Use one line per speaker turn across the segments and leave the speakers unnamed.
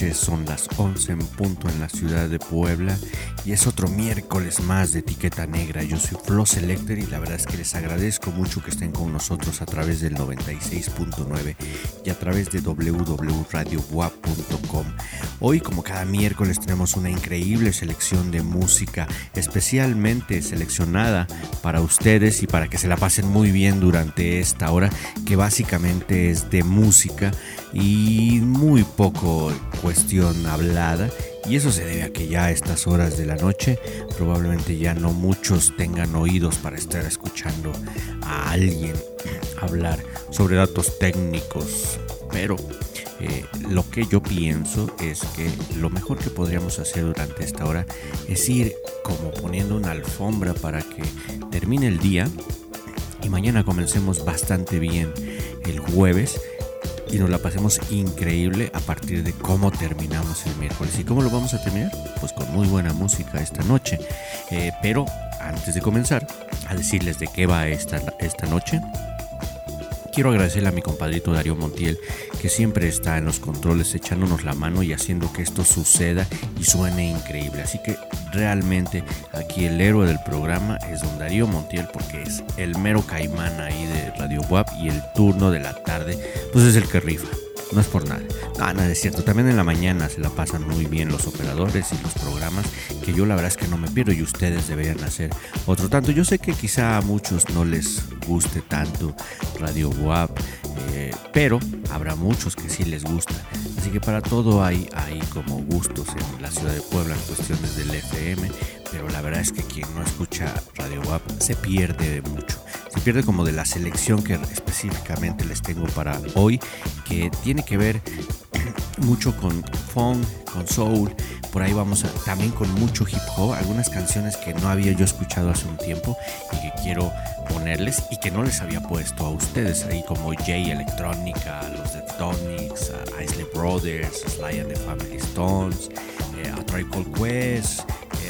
Son las 11 en punto en la ciudad de Puebla y es otro miércoles más de Etiqueta Negra. Yo soy Flo Selector y la verdad es que les agradezco mucho que estén con nosotros a través del 96.9 y a través de www.radiowap.com. Hoy, como cada miércoles, tenemos una increíble selección de música especialmente seleccionada para ustedes y para que se la pasen muy bien durante esta hora que básicamente es de música y muy poco cuestión hablada y eso se debe a que ya a estas horas de la noche probablemente ya no muchos tengan oídos para estar escuchando a alguien hablar sobre datos técnicos, pero eh, lo que yo pienso es que lo mejor que podríamos hacer durante esta hora es ir como poniendo una alfombra para que termine el día y mañana comencemos bastante bien el jueves y nos la pasemos increíble a partir de cómo terminamos el miércoles. ¿Y cómo lo vamos a terminar? Pues con muy buena música esta noche. Eh, pero antes de comenzar a decirles de qué va esta, esta noche, quiero agradecerle a mi compadrito Darío Montiel, que siempre está en los controles echándonos la mano y haciendo que esto suceda y suene increíble. Así que realmente aquí el héroe del programa es don Darío Montiel porque es el mero caimán ahí de Radio WAP y el turno de la tarde pues es el que rifa. No es por nada. No, nada es cierto. También en la mañana se la pasan muy bien los operadores y los programas, que yo la verdad es que no me pierdo y ustedes deberían hacer otro tanto. Yo sé que quizá a muchos no les guste tanto Radio WAP, eh, pero habrá muchos que sí les gusta. Así que para todo hay, hay como gustos en la ciudad de Puebla en cuestiones del FM, pero la verdad es que quien no escucha Radio WAP se pierde de mucho. Se pierde como de la selección que específicamente les tengo para hoy, que tiene que ver mucho con funk, con soul, por ahí vamos a, también con mucho hip hop, algunas canciones que no había yo escuchado hace un tiempo y que quiero ponerles y que no les había puesto a ustedes, ahí como Jay Electrónica, los Deftones, a Isley Brothers, Sly and the Family Stones, eh, a Called Quest,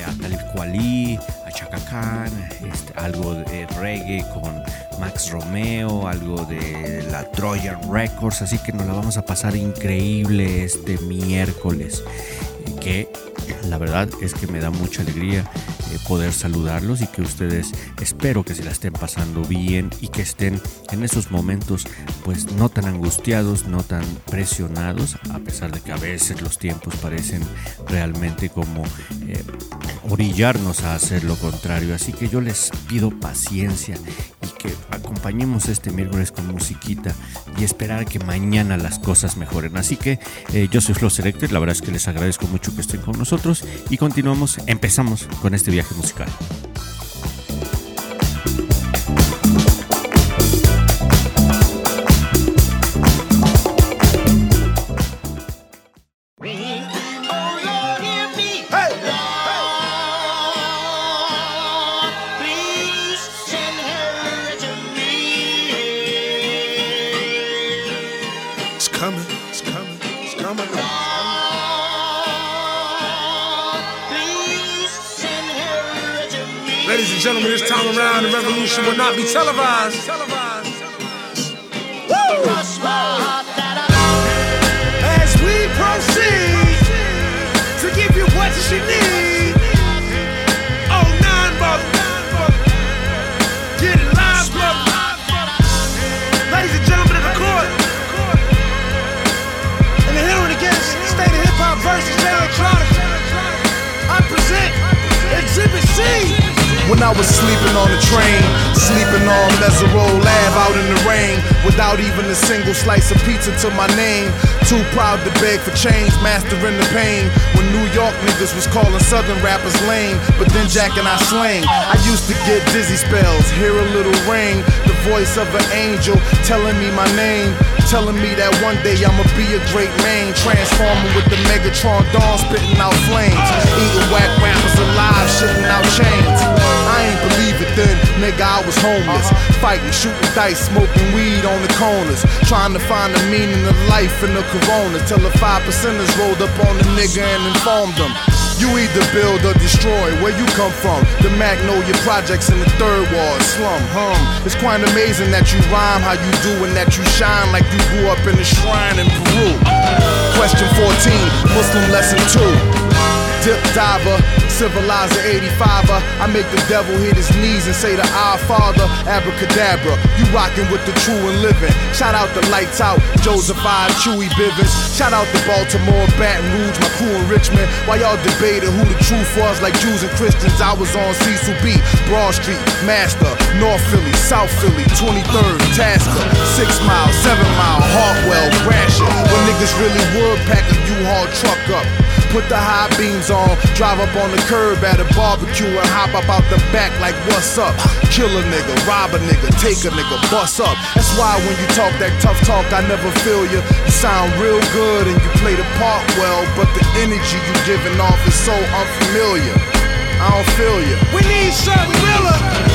a Talib Kweli, a Chaka Khan, este, algo de reggae con Max Romeo, algo de la Trojan Records, así que nos la vamos a pasar increíble este miércoles, eh, que la verdad es que me da mucha alegría eh, poder saludarlos y que ustedes espero que se la estén pasando bien y que estén en esos momentos pues no tan angustiados, no tan presionados, a pesar de que a veces los tiempos parecen realmente como eh, orillarnos a hacer lo contrario. Así que yo les pido paciencia y que acompañemos este miércoles con musiquita y esperar que mañana las cosas mejoren. Así que eh, yo soy Flo Selector, la verdad es que les agradezco mucho que estén con nosotros y continuamos, empezamos con este viaje musical.
Revolution will not be televised. As we proceed to give you what you need.
When I was sleeping on the train, sleeping on Mesereau Lab out in the rain, without even a single slice of pizza to my name. Too proud to beg for change, mastering the pain. When New York niggas was calling Southern rappers lame, but then Jack and I slang. I used to get dizzy spells, hear a little ring, the voice of an angel telling me my name. Telling me that one day I'ma be a great man, transforming with the Megatron dawn, spitting out flames, eating whack rappers alive, shitting out chains. I ain't believe it then, nigga, I was homeless. Fighting, shooting dice, smoking weed on the corners. Trying to find the meaning of life in the corona. Till the five percenters rolled up on the nigga and informed them. You either build or destroy. Where you come from? The Magnolia Projects in the third ward slum. Hum. It's quite amazing that you rhyme how you do and that you shine like you grew up in a shrine in Peru. Question 14, Muslim lesson 2. Dip diver, civilizer 85er. I make the devil hit his knees and say to Our Father, abracadabra. You rockin' with the true and living. Shout out the lights out, Joseph I, Chewy Bivens. Shout out the Baltimore, Baton Rouge, my crew in Richmond. While y'all debating who the truth was, like Jews and Christians, I was on Cecil B, Broad Street, Master, North Philly, South Philly, 23rd, Tasker, 6 Mile, 7 Mile, Hartwell, Gratiot. When niggas really would pack a U-Haul truck up. Put the high beams on, drive up on the curb at a barbecue and hop up out the back like what's up? Kill a nigga, rob a nigga, take a nigga, bust up. That's why when you talk that tough talk, I never feel you. You sound real good and you play the part well, but the energy you giving off is so unfamiliar. I don't feel you.
We need something realer.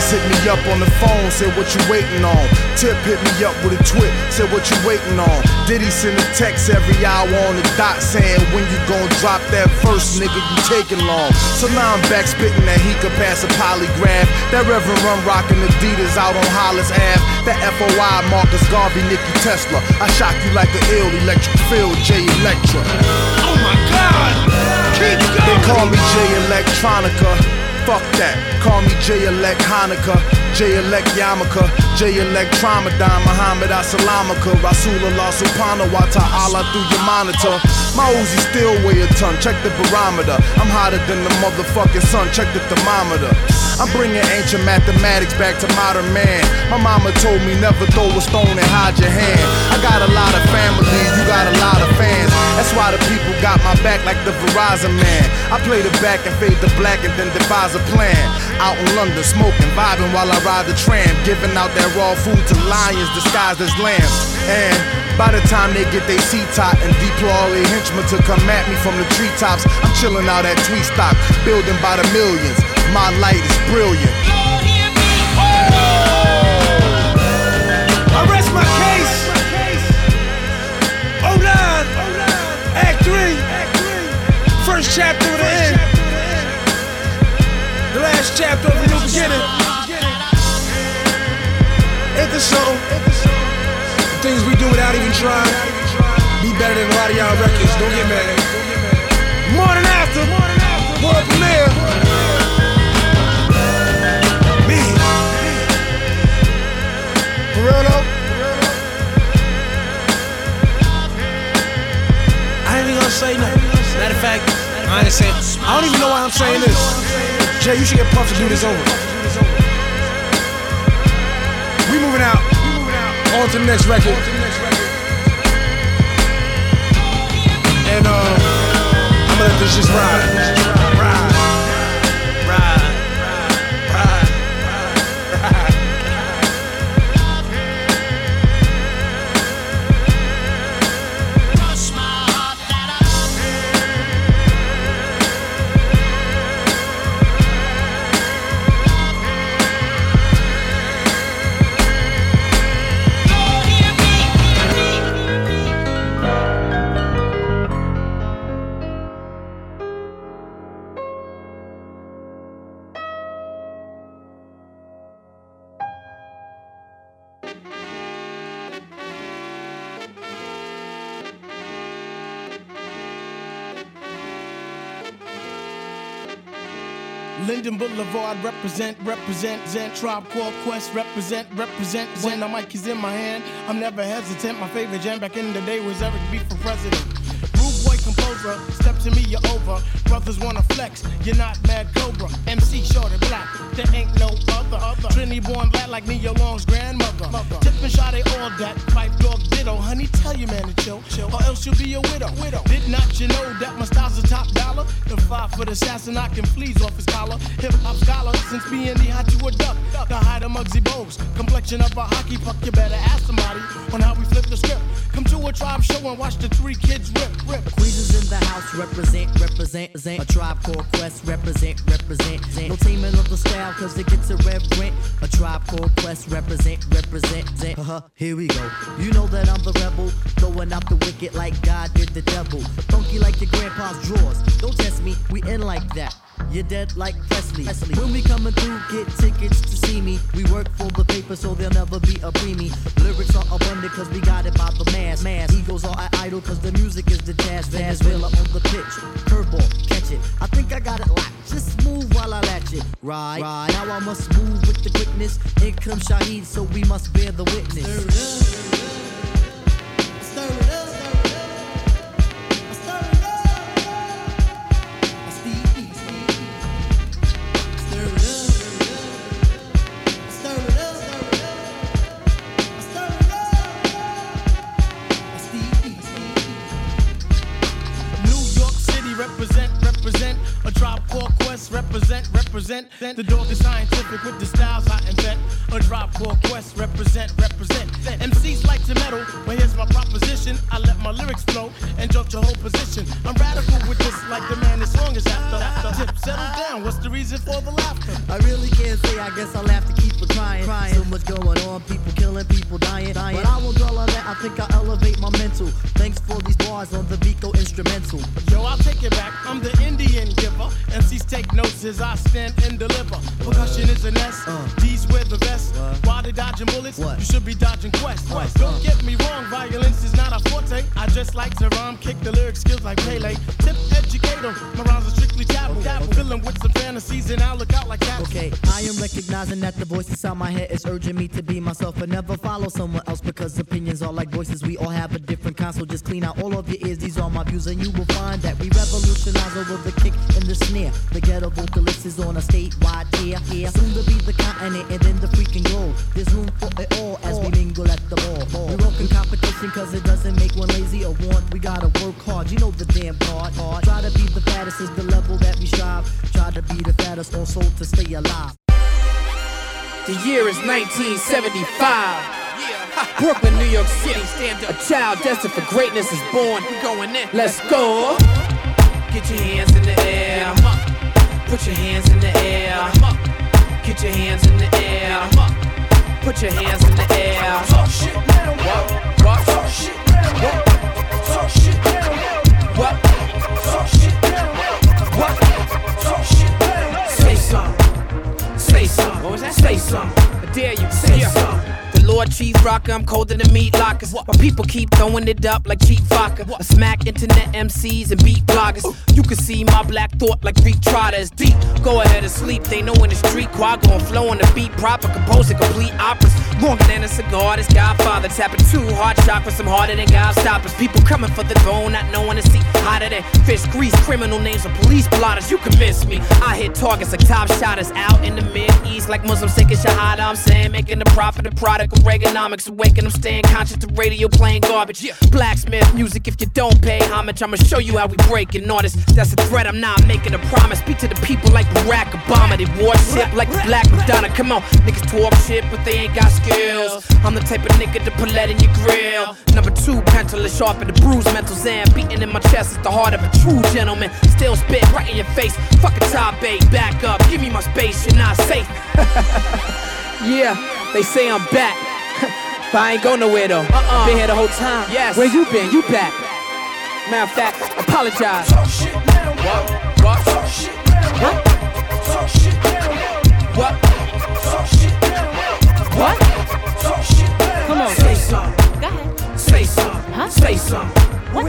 Nas hit me up on the phone, said what you waiting on. Tip hit me up with a twit, said what you waiting on. Diddy send a text every hour on the dot saying when you gon' drop that first nigga you taking long. So now I'm back spitting that he could pass a polygraph. That Reverend Run rockin' Adidas out on Hollis Ave. That FOI Marcus Garvey, Nicky Tesla. I shock you like an ill electric field, J Electra.
Oh my God! Keep going.
They call me J Electronica. Fuck that. Call me J Elect Hanukkah, J Elect Yamaka, J Elect Tramadan, Muhammad Asalamaka, Rasulullah Subhanahu wa ta'ala through your monitor. My Uzi still weigh a ton, check the barometer. I'm hotter than the motherfucking sun, check the thermometer. I'm bringing ancient mathematics back to modern man. My mama told me never throw a stone and hide your hand. I got a lot of family, you got a lot of fans. That's why the people got my back like the Verizon man. I play the back and fade the black and then devise a plan. Out in London, smoking, vibing while I ride the tram. Giving out that raw food to lions disguised as lambs. And by the time they get their seat top and deploy all their henchmen to come at me from the treetops, I'm chilling out at Tweet Stock, building by the millions. My light is brilliant. Oh!
I rest my case. Oh nine, Act three, first chapter of the last chapter of the new beginning. This something? The things we do without even trying. Be better than a lot of y'all records. Don't get mad. Morning after, world premiere. Me. For? I ain't even gonna say nothing. Matter of fact, I ain't saying. I don't even know why I'm saying this. Jay, you should get Puff to do this over. We moving out. On to the next record. And uh, I'm gonna let this just. Ride. Linden Boulevard represent, represent, Zen Tribe Quest represent, represent, Zen. The mic is in my hand. I'm never hesitant. My favorite jam back in the day was Eric B for president. Rude boy composer, to me, you're over. Brothers wanna flex, you're not mad Cobra. MC short and black, there ain't no other. other. Trinity born black like me, Nia Long's grandmother. Tip and shot they all that. Pipe dog ditto. Honey, tell your man to chill, chill. Or else you'll be a widow. widow. Did not you know that my style's a top dollar? The five foot assassin I can fleas off his collar. Hip hop scholar since being the hot to a duck. The hide of Muggsy Bogues. Complexion of a hockey puck. You better ask somebody on how we flip the script. Come to a tribe show and watch the three kids rip, rip.
Queens is in the house, represent, represent, represent. A tribe called Quest, represent, represent. represent. No teaming of the style, cause it gets irreverent. A tribe called Quest, represent, represent. represent. Uh-huh, here we go. You know that I'm the rebel, throwing out the wicked like God did the devil. Funky like your grandpa's drawers. Don't test me, we in like that. You're dead like Presley. Presley. When we coming through, get tickets to see me. We work for the paper, so there'll never be a preemie. Lyrics are abundant, cause we got it by pedal, cause the music is detached. Venezuela on the pitch. Curveball, catch it. I think I got it locked. Just move while I latch it. Right, right. Now I must move with the quickness. In comes Shaheed, so we must bear the witness.
The dog is scientific with the
Views, and you will find that we revolutionize over the kick and the snare. The ghetto vocalist is on a statewide tear. Here, soon to be the continent and then the freaking globe. There's room for it all as we mingle at the ball. We work in competition cause it doesn't make one lazy or want. We gotta work hard, you know the damn part. Try to be the fattest is the level that we strive. Try to be the fattest also to stay alive.
The year is 1975. Brooklyn, New York City, stand up. A child destined for greatness is born. We're going in. Let's go. Get your hands in the air. Put your hands in the air. Get your hands in the air. Put your hands in the air. Talk shit, what? What? Talk shit, what? Talk shit, what? Talk shit, what? Talk shit, say something. Say something. What was that? Say something. I dare you. Say something. Lord Chief Rocker, I'm colder than meat lockers. My people keep throwing it up like cheap vodka. I smack internet MCs and beat bloggers. You can see my black thought like Greek Trotter deep. Go ahead and sleep, they know in the street. Quad going flow on the beat, proper, composing complete operas. Longer than a cigar, this Godfather tapping too hard for some harder than God stoppers. People coming for the throne, not knowing the seat. Hotter than fish grease, criminal names of police blotters. You convince me. I hit targets like top shotters out in the mid east, like Muslims taking shahada. I'm saying, making the profit a product Reaganomics. Awaken, I'm staying conscious. The radio playing garbage. Yeah. Blacksmith music, if you don't pay homage, I'ma show you how we break an artist. That's a threat, I'm not making a promise. Speak to the people like Barack Obama. They worship like the Black Madonna. Come on, niggas talk shit, but they ain't got skills. I'm the type of nigga to put lead in your grill. Number two, pencil is sharp in the bruise, mental zan. Beating in my chest is the heart of a true gentleman. Still spit right in your face. Fuck a top bait, back up. Give me my space, you're not safe. yeah, they say I'm back. But I ain't go nowhere though. Uh-uh. Been here the whole time. Yes. Where you been? You back. Matter of fact, apologize. Talk shit now. What? What? Talk shit now. What? Talk shit now. What? Talk shit now. What? Talk shit now. Come on. Say something. Go ahead. Say something. Huh? Say something. What?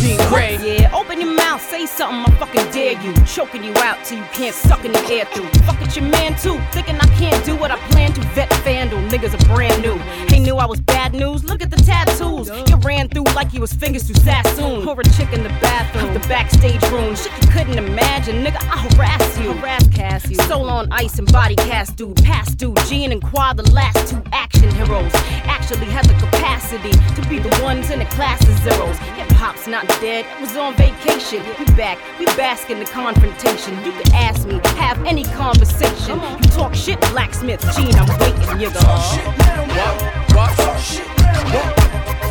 Jean Grae. Yeah, open your mouth, say something, I fucking dare you. Choking you out till you can't suck in the air through. Fuck it, your man too. Thinking I can't do what I plan to. Vet FanDuel, niggas are brand new. He knew I was bad news. Look at the tattoos. You ran through like he was fingers through Sassoon. Or a chick in the bathroom, the backstage room. Shit you couldn't imagine, nigga. I harass you. Harass cast you. Soul on ice and body cast dude. Past dude. Gene and Quad, the last two action heroes. Actually had the capacity to be the ones in the class of zeros. Hip hop's not dead, it was on vacation. We back, we bask in the confrontation. You can ask me, have any conversation. You talk shit, blacksmith, Gene, I'm waiting, nigga. Talk shit now, what? What? Talk shit now, what?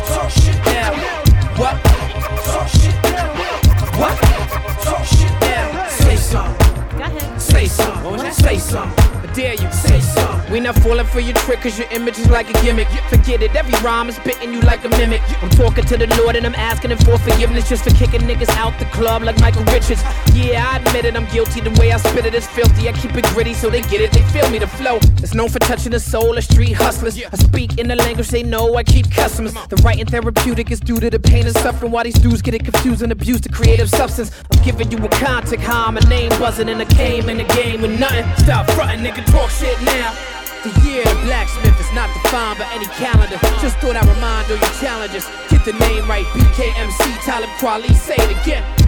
Talk shit now, what? Talk shit now, what? Talk shit now. Something. Go ahead. Say something. I dare you. Say something. We not falling for your trick cause your image is like a gimmick. Forget it, every rhyme is spitting you like a mimic. I'm talking to the Lord and I'm asking him for forgiveness just for kicking niggas out the club like Michael Richards. Yeah, I admit it, I'm guilty. The way I spit it is filthy. I keep it gritty so they get it, they feel me. The flow is known for touching the soul of street hustlers. I speak in the language they know, I keep customers. The writing therapeutic is due to the pain and suffering. Why these dudes get it confused and abuse the creative substance. I'm giving you a contact, how my name buzzing in I game in the game with nothing. Stop frontin', nigga, talk shit now. The year of blacksmith is not defined by any calendar. Just thought I'd remind all your challenges. Get the name right, BKMC, Talib Kweli, say it again.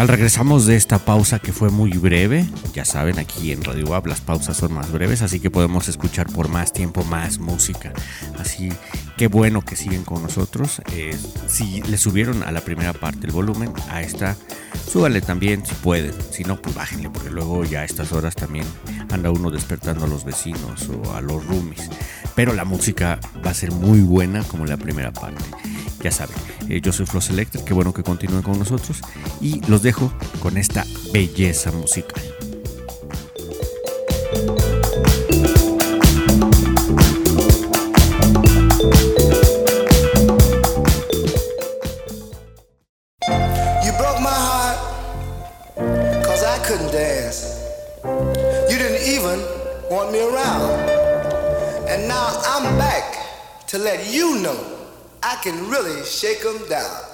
Tal? Regresamos de esta pausa que fue muy breve. Ya saben, aquí en Radio Web las pausas son más breves, así que podemos escuchar por más tiempo más música. Así que bueno que siguen con nosotros. Eh, si le subieron a la primera parte el volumen, a esta súbale también si pueden. Si no, pues bájenle, porque luego ya a estas horas también anda uno despertando a los vecinos o a los roomies. Pero la música va a ser muy buena como la primera parte. Ya saben, eh, yo soy Flo Selector, qué bueno que continúen con nosotros y los dejo con esta belleza musical.
You broke my heart cause I couldn't dance. Didn't even want me around. And now I'm back to let you know I can really shake 'em down.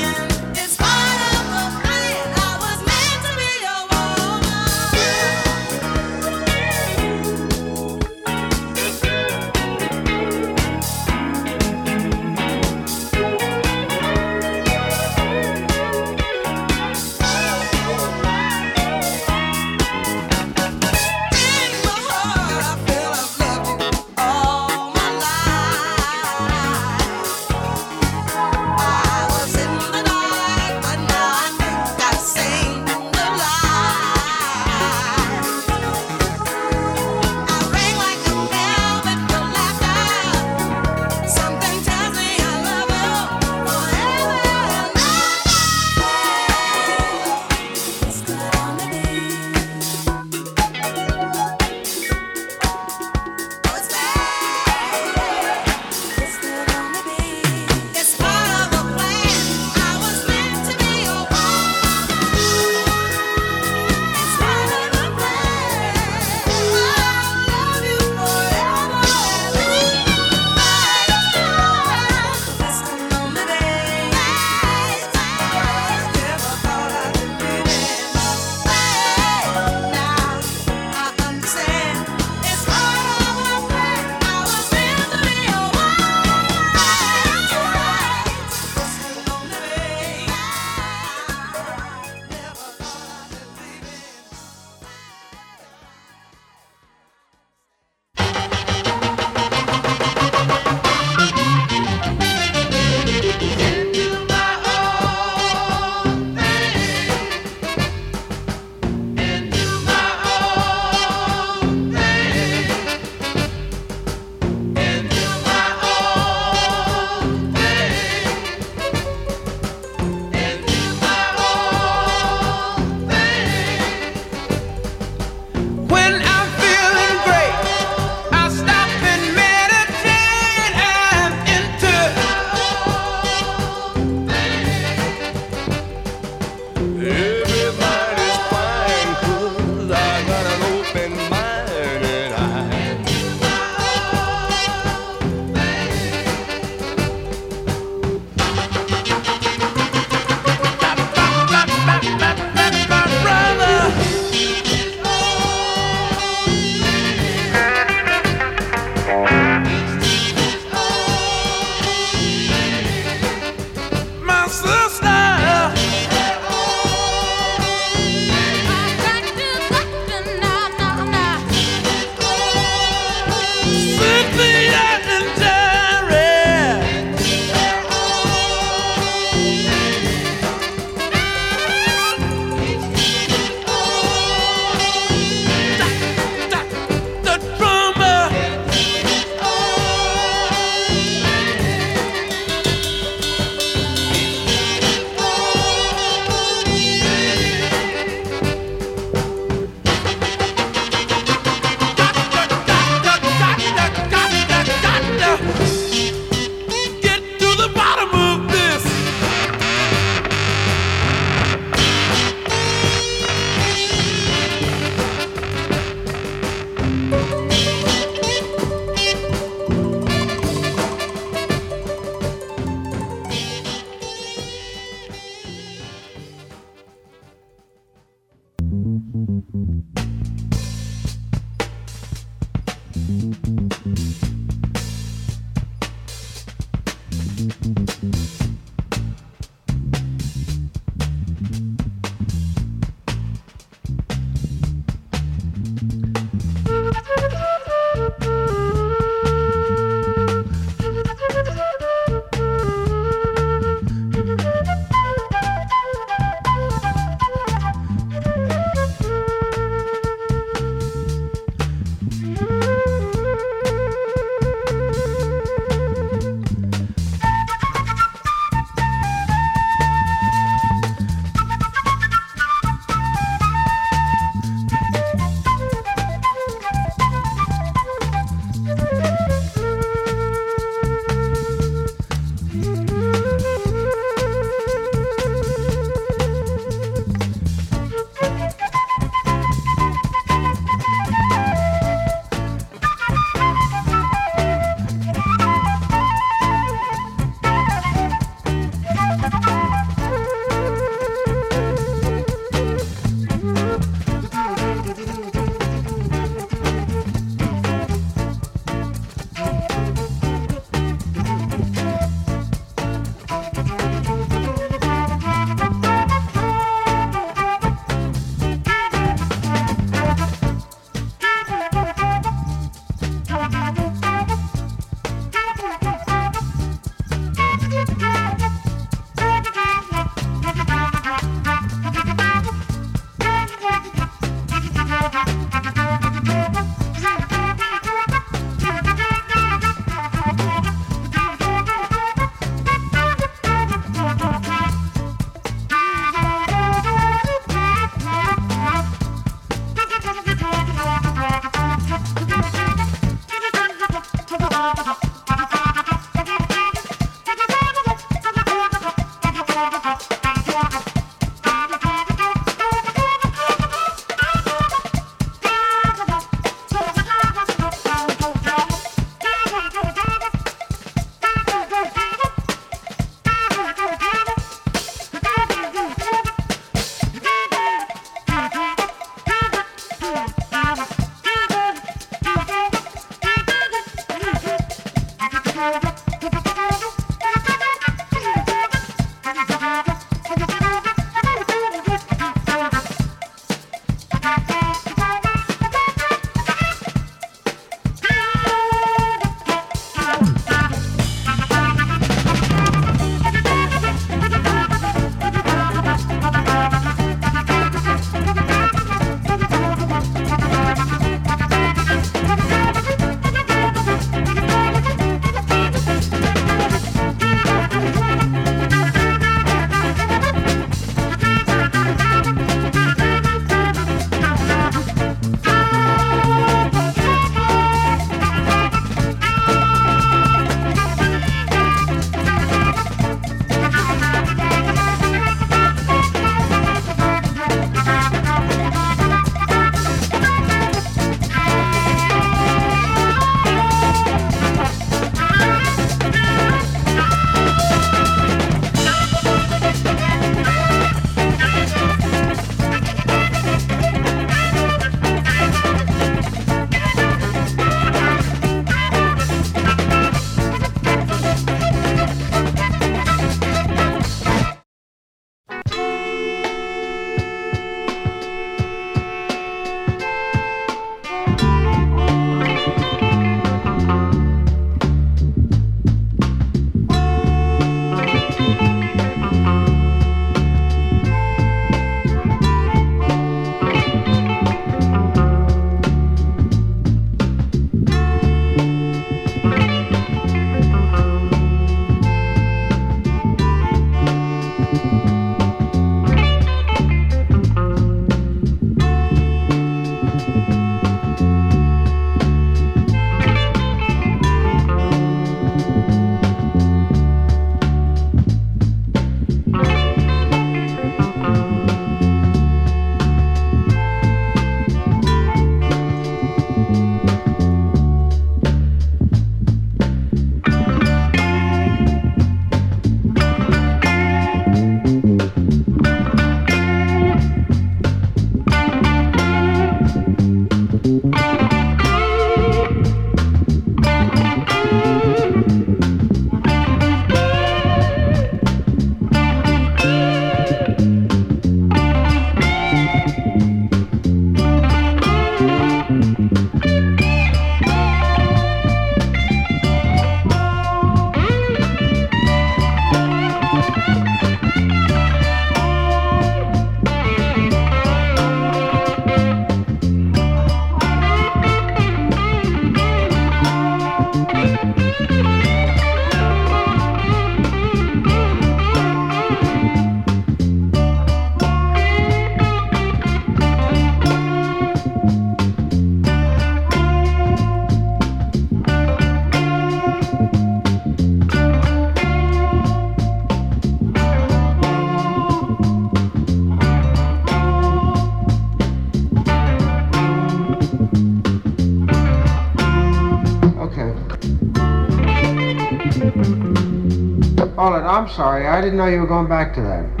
sorry. I didn't know you were going back to that.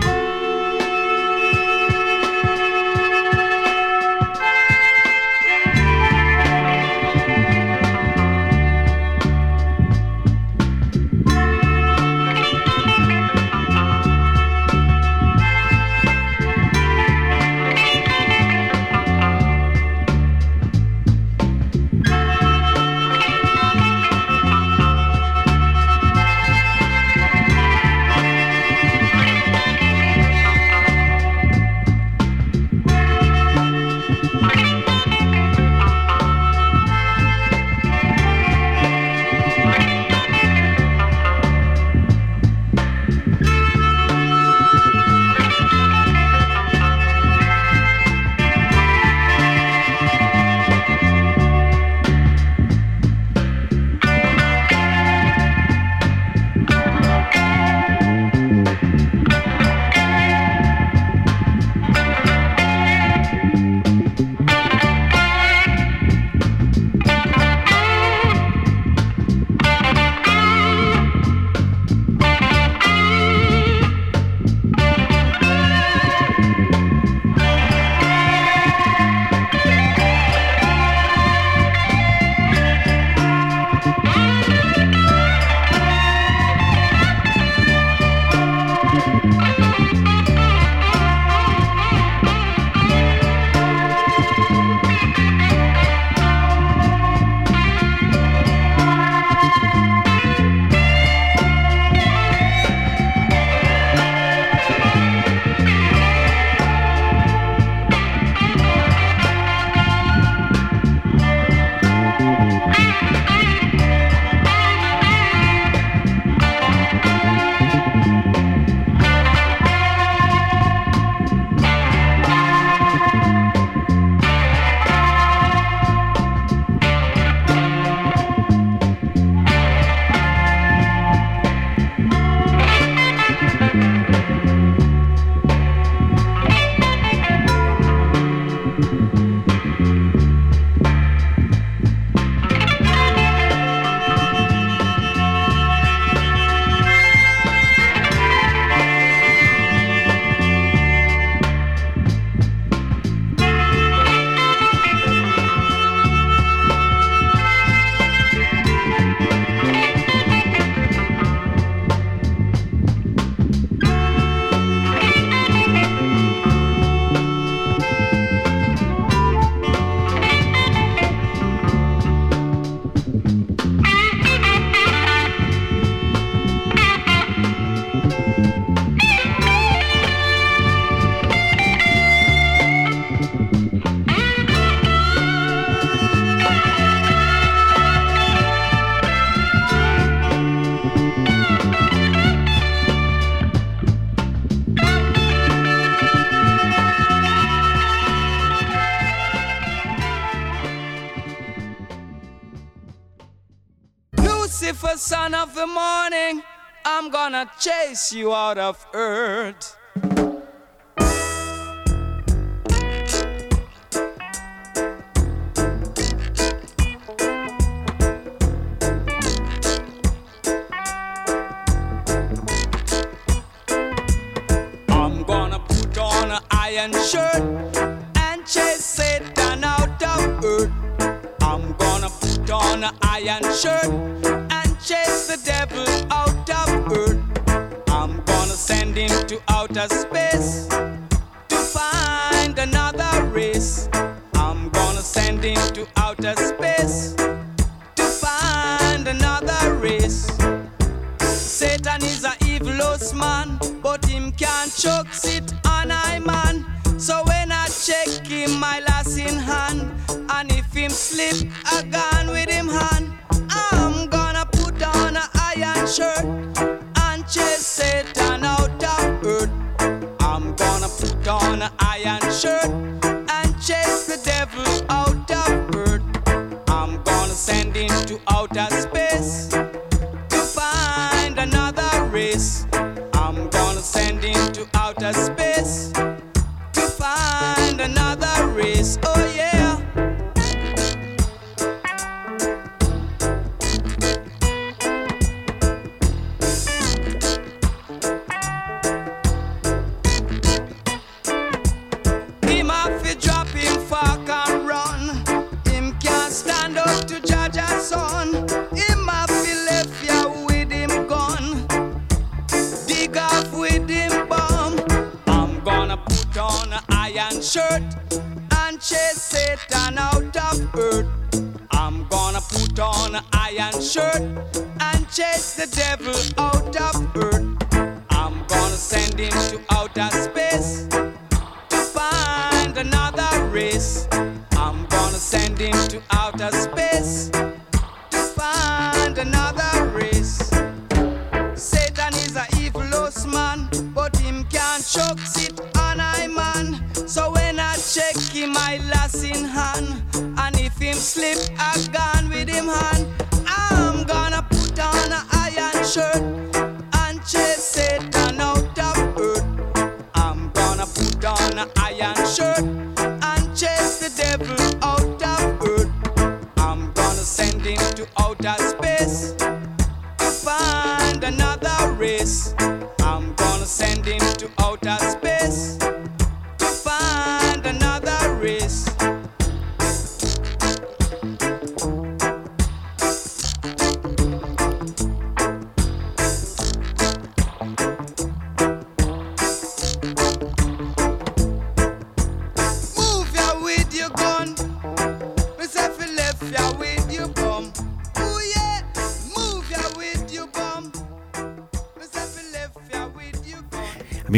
gonna chase you out of earth. I'm gonna put on an iron shirt and chase Satan out of earth. I'm gonna put on an iron shirt. suspect. on an iron shirt and chase the devil out.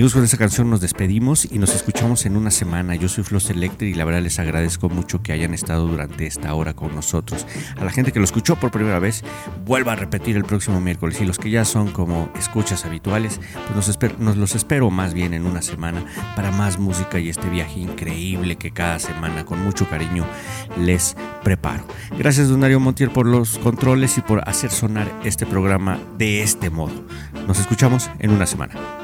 Amigos, con esta canción nos despedimos y nos escuchamos en una semana. Yo soy Flo Selector y la verdad les agradezco mucho que hayan estado durante esta hora con nosotros. A la gente que lo escuchó por primera vez, vuelva a repetir el próximo miércoles. Y los que ya son como escuchas habituales, pues nos, nos los espero más bien en una semana para más música y este viaje increíble que cada semana con mucho cariño les preparo. Gracias, Don Darío Montiel, por los controles y por hacer sonar este programa de este modo. Nos escuchamos en una semana.